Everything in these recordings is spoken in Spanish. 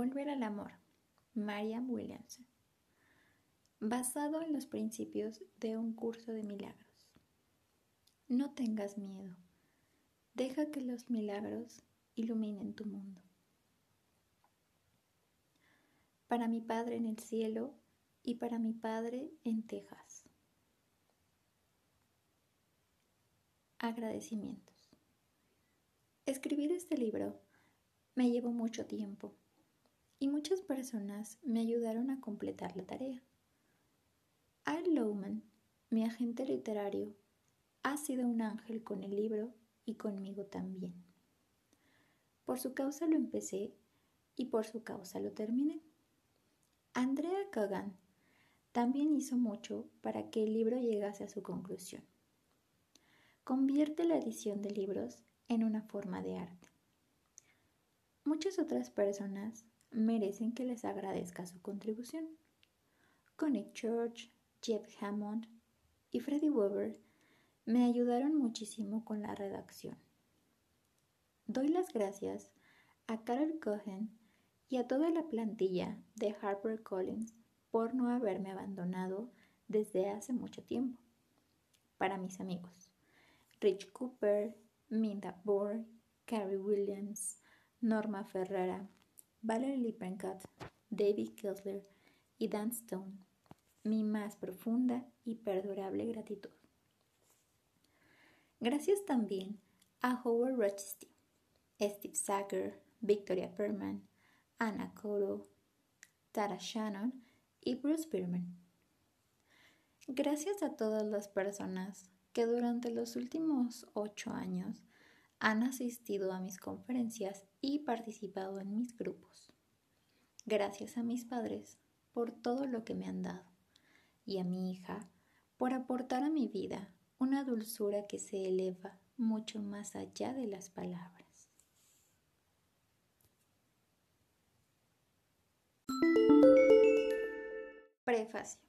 Volver al amor. Mariam Williamson. Basado en los principios de un curso de milagros. No tengas miedo. Deja que los milagros iluminen tu mundo. Para mi Padre en el cielo y para mi Padre en Texas. Agradecimientos. Escribir este libro me llevó mucho tiempo y muchas personas me ayudaron a completar la tarea. Al Lowman, mi agente literario, ha sido un ángel con el libro y conmigo también. Por su causa lo empecé y por su causa lo terminé. Andrea Kagan también hizo mucho para que el libro llegase a su conclusión. Convierte la edición de libros en una forma de arte. Muchas otras personas merecen que les agradezca su contribución. Connie Church, Jeff Hammond y Freddie Weber me ayudaron muchísimo con la redacción. Doy las gracias a Carol Cohen y a toda la plantilla de HarperCollins por no haberme abandonado desde hace mucho tiempo. Para mis amigos, Rich Cooper, Minda Borg, Carrie Williams, Norma Ferrara, Valerie Lippencott, David Kessler y Dan Stone, mi más profunda y perdurable gratitud. Gracias también a Howard Rochester, Steve Sacker, Victoria Perman, Anna Coro, Tara Shannon y Bruce Berman. Gracias a todas las personas que durante los últimos ocho años han asistido a mis conferencias y participado en mis grupos. Gracias a mis padres por todo lo que me han dado y a mi hija por aportar a mi vida una dulzura que se eleva mucho más allá de las palabras. Prefacio.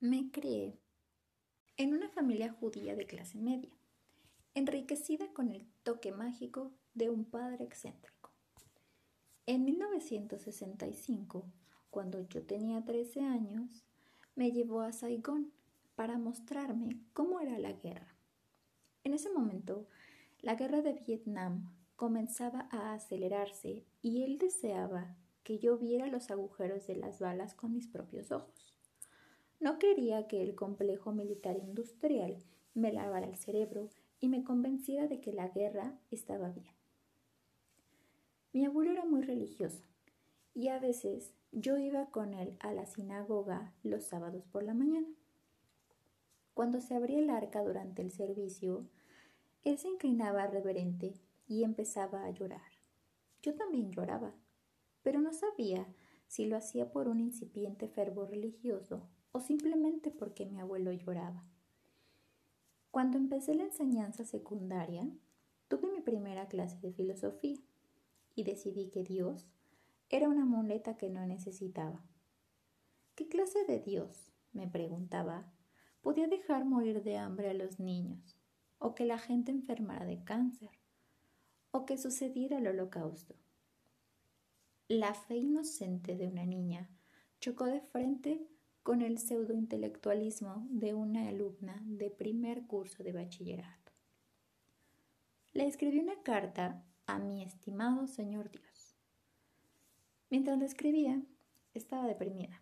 Me crié en una familia judía de clase media enriquecida con el toque mágico de un padre excéntrico. En 1965, cuando yo tenía 13 años, me llevó a Saigón para mostrarme cómo era la guerra. En ese momento, la guerra de Vietnam comenzaba a acelerarse y él deseaba que yo viera los agujeros de las balas con mis propios ojos. No quería que el complejo militar industrial me lavara el cerebro y me convenciera de que la guerra estaba bien. Mi abuelo era muy religioso y a veces yo iba con él a la sinagoga los sábados por la mañana. Cuando se abría el arca durante el servicio, él se inclinaba reverente y empezaba a llorar. Yo también lloraba, pero no sabía si lo hacía por un incipiente fervor religioso o simplemente porque mi abuelo lloraba. Cuando empecé la enseñanza secundaria, tuve mi primera clase de filosofía y decidí que Dios era una muleta que no necesitaba. ¿Qué clase de Dios, me preguntaba, podía dejar morir de hambre a los niños, o que la gente enfermara de cáncer, o que sucediera el holocausto? La fe inocente de una niña chocó de frente con el pseudointelectualismo de una alumna de primer curso de bachillerato. Le escribí una carta a mi estimado señor Dios. Mientras la escribía, estaba deprimida,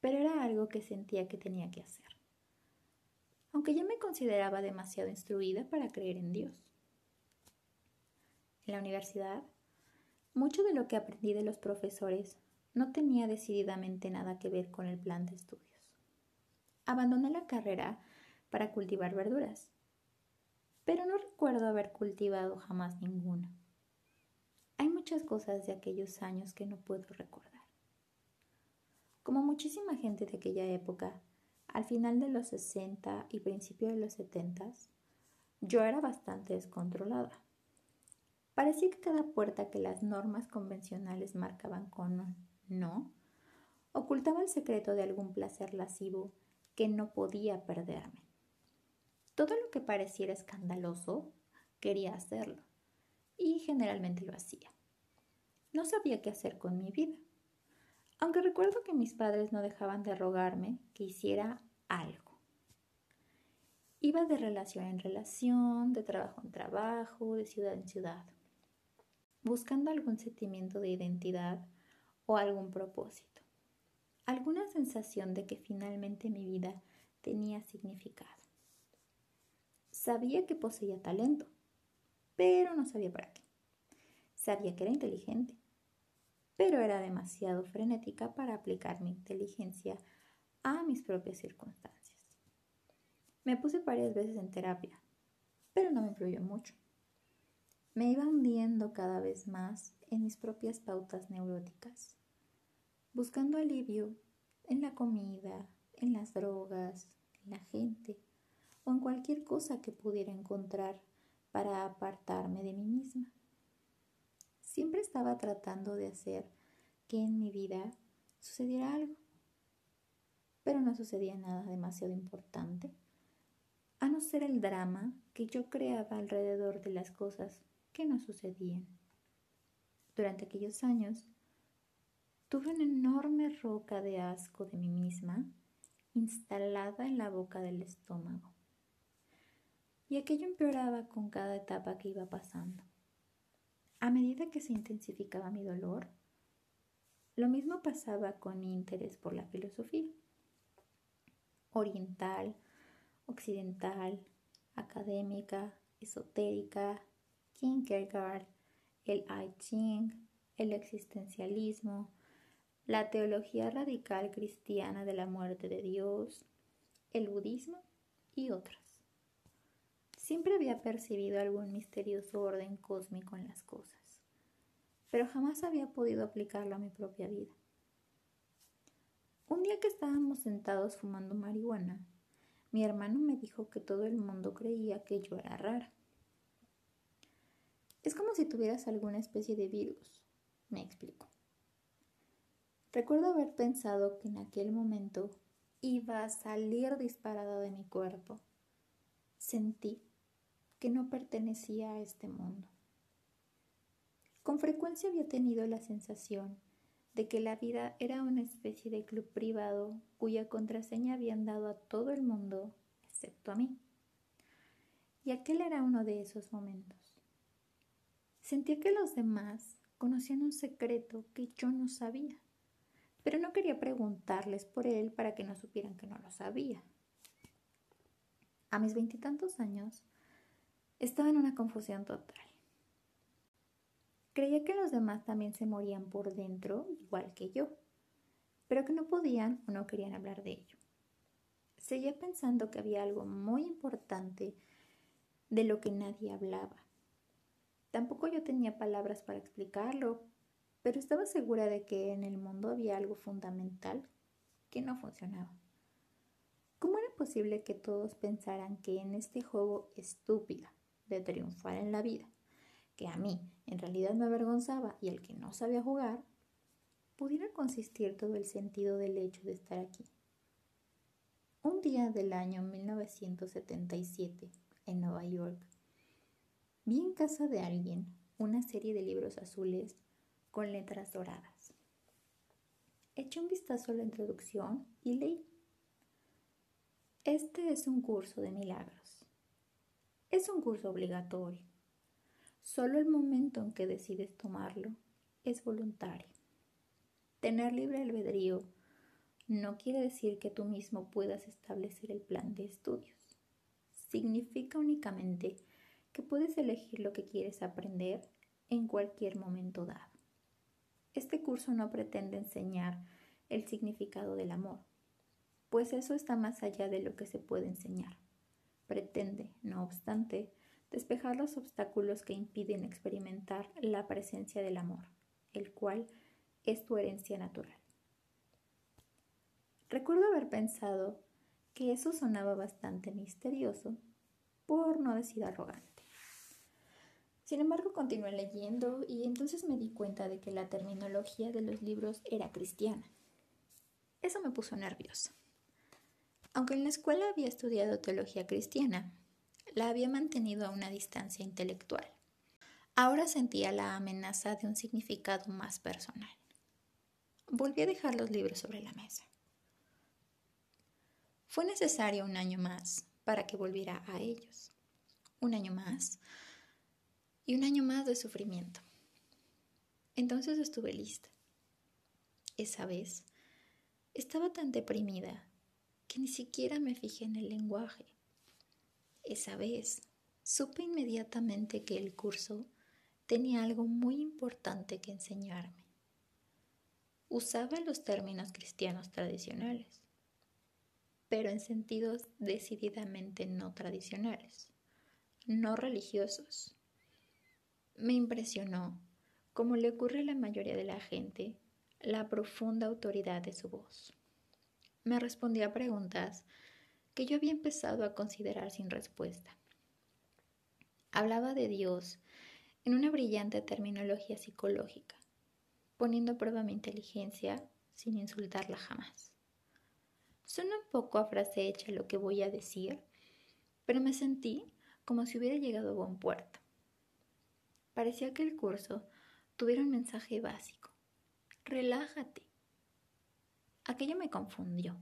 pero era algo que sentía que tenía que hacer, aunque ya me consideraba demasiado instruida para creer en Dios. En la universidad, mucho de lo que aprendí de los profesores no tenía decididamente nada que ver con el plan de estudios. Abandoné la carrera para cultivar verduras, pero no recuerdo haber cultivado jamás ninguna. Hay muchas cosas de aquellos años que no puedo recordar. Como muchísima gente de aquella época, al final de los 60 y principio de los 70, yo era bastante descontrolada. Parecía que cada puerta que las normas convencionales marcaban con no, ocultaba el secreto de algún placer lascivo que no podía perderme. Todo lo que pareciera escandaloso, quería hacerlo, y generalmente lo hacía. no sabía qué hacer con mi vida. Aunque recuerdo que mis padres no dejaban de rogarme que hiciera algo. Iba de relación en relación, de trabajo en trabajo, de ciudad en ciudad, buscando algún sentimiento de identidad o algún propósito, alguna sensación de que finalmente mi vida tenía significado. Sabía que poseía talento, pero no sabía para qué. Sabía que era inteligente, pero era demasiado frenética para aplicar mi inteligencia a mis propias circunstancias. Me puse varias veces en terapia, pero no me influyó mucho. Me iba hundiendo cada vez más en mis propias pautas neuróticas, buscando alivio en la comida, en las drogas, en la gente o en cualquier cosa que pudiera encontrar para apartarme de mí misma. Siempre estaba tratando de hacer que en mi vida sucediera algo, pero no sucedía nada demasiado importante, a no ser el drama que yo creaba alrededor de las cosas que no sucedían. Durante aquellos años, tuve una enorme roca de asco de mí misma instalada en la boca del estómago. Y aquello empeoraba con cada etapa que iba pasando. A medida que se intensificaba mi dolor, lo mismo pasaba con mi interés por la filosofía. Oriental, occidental, académica, esotérica, Kierkegaard, el I Ching, el existencialismo, la teología radical cristiana de la muerte de Dios, el budismo y otras. Siempre había percibido algún misterioso orden cósmico en las cosas, pero jamás había podido aplicarlo a mi propia vida. Un día que estábamos sentados fumando marihuana, mi hermano me dijo que todo el mundo creía que yo era rara. Es como si tuvieras alguna especie de virus, me explicó. Recuerdo haber pensado que en aquel momento iba a salir disparada de mi cuerpo. Sentí que no pertenecía a este mundo. Con frecuencia había tenido la sensación de que la vida era una especie de club privado cuya contraseña habían dado a todo el mundo excepto a mí. Y aquel era uno de esos momentos. Sentía que los demás conocían un secreto que yo no sabía, pero no quería preguntarles por él para que no supieran que no lo sabía. A mis veintitantos años, estaba en una confusión total. Creía que los demás también se morían por dentro, igual que yo, pero que no podían o no querían hablar de ello. Seguía pensando que había algo muy importante de lo que nadie hablaba. Tampoco yo tenía palabras para explicarlo, pero estaba segura de que en el mundo había algo fundamental que no funcionaba. ¿Cómo era posible que todos pensaran que en este juego estúpido de triunfar en la vida, que a mí en realidad me avergonzaba y el que no sabía jugar, pudiera consistir todo el sentido del hecho de estar aquí. Un día del año 1977, en Nueva York, vi en casa de alguien una serie de libros azules con letras doradas. Eché un vistazo a la introducción y leí. Este es un curso de milagros. Es un curso obligatorio. Solo el momento en que decides tomarlo es voluntario. Tener libre albedrío no quiere decir que tú mismo puedas establecer el plan de estudios. Significa únicamente que puedes elegir lo que quieres aprender en cualquier momento dado. Este curso no pretende enseñar el significado del amor, pues eso está más allá de lo que se puede enseñar pretende, no obstante, despejar los obstáculos que impiden experimentar la presencia del amor, el cual es tu herencia natural. Recuerdo haber pensado que eso sonaba bastante misterioso, por no decir arrogante. Sin embargo, continué leyendo y entonces me di cuenta de que la terminología de los libros era cristiana. Eso me puso nerviosa. Aunque en la escuela había estudiado teología cristiana, la había mantenido a una distancia intelectual. Ahora sentía la amenaza de un significado más personal. Volví a dejar los libros sobre la mesa. Fue necesario un año más para que volviera a ellos. Un año más y un año más de sufrimiento. Entonces estuve lista. Esa vez estaba tan deprimida que ni siquiera me fijé en el lenguaje. Esa vez supe inmediatamente que el curso tenía algo muy importante que enseñarme. Usaba los términos cristianos tradicionales, pero en sentidos decididamente no tradicionales, no religiosos. Me impresionó, como le ocurre a la mayoría de la gente, la profunda autoridad de su voz. Me respondía a preguntas que yo había empezado a considerar sin respuesta. Hablaba de Dios en una brillante terminología psicológica, poniendo a prueba mi inteligencia sin insultarla jamás. Suena un poco a frase hecha lo que voy a decir, pero me sentí como si hubiera llegado a buen puerto. Parecía que el curso tuviera un mensaje básico. Relájate. Aquello me confundió,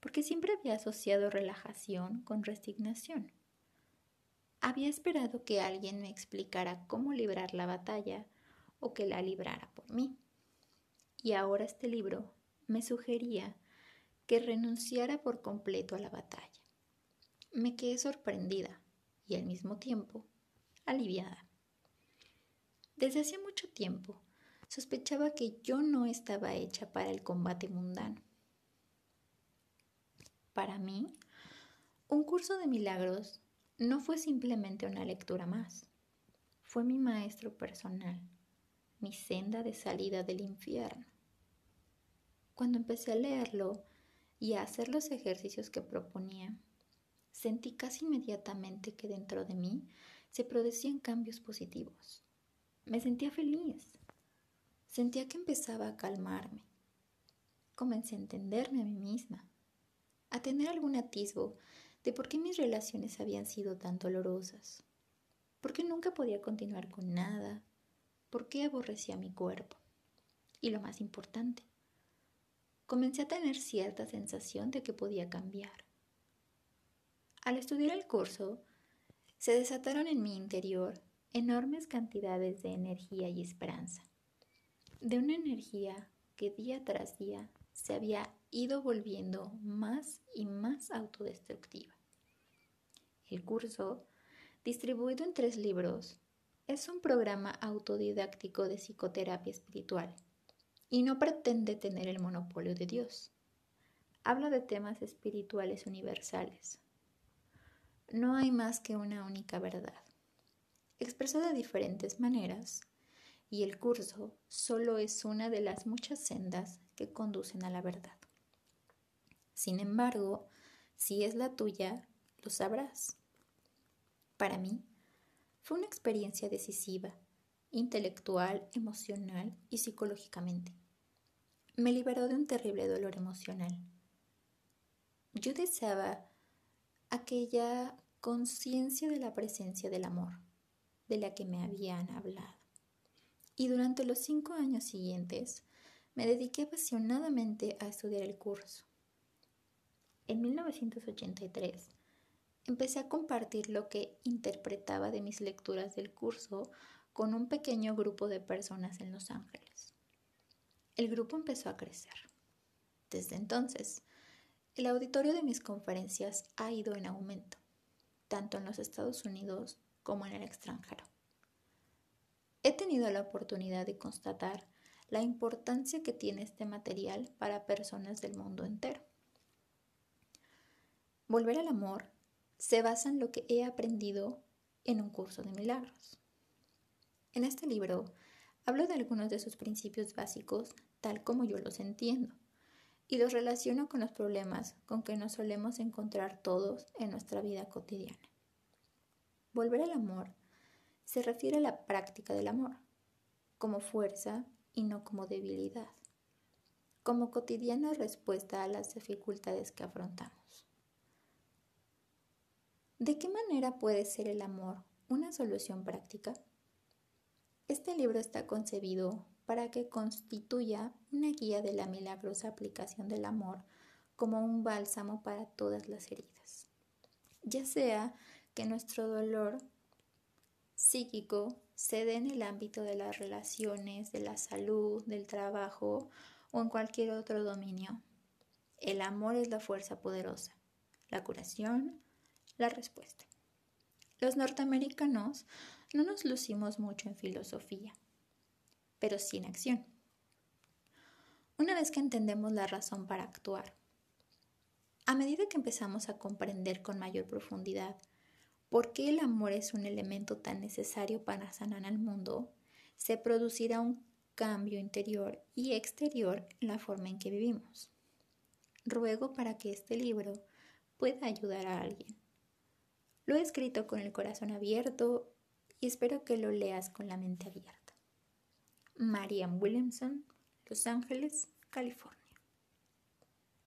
porque siempre había asociado relajación con resignación. Había esperado que alguien me explicara cómo librar la batalla o que la librara por mí. Y ahora este libro me sugería que renunciara por completo a la batalla. Me quedé sorprendida y al mismo tiempo aliviada. Desde hacía mucho tiempo sospechaba que yo no estaba hecha para el combate mundano. Para mí, un curso de milagros no fue simplemente una lectura más, fue mi maestro personal, mi senda de salida del infierno. Cuando empecé a leerlo y a hacer los ejercicios que proponía, sentí casi inmediatamente que dentro de mí se producían cambios positivos. Me sentía feliz, sentía que empezaba a calmarme. Comencé a entenderme a mí misma, a tener algún atisbo de por qué mis relaciones habían sido tan dolorosas, por qué nunca podía continuar con nada, por qué aborrecía mi cuerpo. Y lo más importante, comencé a tener cierta sensación de que podía cambiar. Al estudiar el curso, se desataron en mi interior enormes cantidades de energía y esperanza, de una energía que día tras día se había ido volviendo más y más autodestructiva. El curso, distribuido en tres libros, es un programa autodidáctico de psicoterapia espiritual y no pretende tener el monopolio de Dios. Habla de temas espirituales universales. No hay más que una única verdad, expresada de diferentes maneras, y el curso solo es una de las muchas sendas que conducen a la verdad. Sin embargo, si es la tuya, lo sabrás. Para mí, fue una experiencia decisiva, intelectual, emocional y psicológicamente. Me liberó de un terrible dolor emocional. Yo deseaba aquella conciencia de la presencia del amor, de la que me habían hablado. Y durante los cinco años siguientes me dediqué apasionadamente a estudiar el curso. En 1983 empecé a compartir lo que interpretaba de mis lecturas del curso con un pequeño grupo de personas en Los Ángeles. El grupo empezó a crecer. Desde entonces, el auditorio de mis conferencias ha ido en aumento, tanto en los Estados Unidos como en el extranjero. He tenido la oportunidad de constatar la importancia que tiene este material para personas del mundo entero. Volver al amor se basa en lo que he aprendido en un curso de milagros. En este libro hablo de algunos de sus principios básicos tal como yo los entiendo y los relaciono con los problemas con que nos solemos encontrar todos en nuestra vida cotidiana. Volver al amor se refiere a la práctica del amor, como fuerza y no como debilidad, como cotidiana respuesta a las dificultades que afrontamos. ¿De qué manera puede ser el amor una solución práctica? Este libro está concebido para que constituya una guía de la milagrosa aplicación del amor como un bálsamo para todas las heridas, ya sea que nuestro dolor psíquico se dé en el ámbito de las relaciones, de la salud, del trabajo o en cualquier otro dominio. El amor es la fuerza poderosa, la curación, la respuesta. Los norteamericanos no nos lucimos mucho en filosofía pero sin acción. Una vez que entendemos la razón para actuar, a medida que empezamos a comprender con mayor profundidad por qué el amor es un elemento tan necesario para sanar al mundo, se producirá un cambio interior y exterior en la forma en que vivimos. Ruego para que este libro pueda ayudar a alguien. Lo he escrito con el corazón abierto y espero que lo leas con la mente abierta. Marian Williamson, Los Ángeles, California.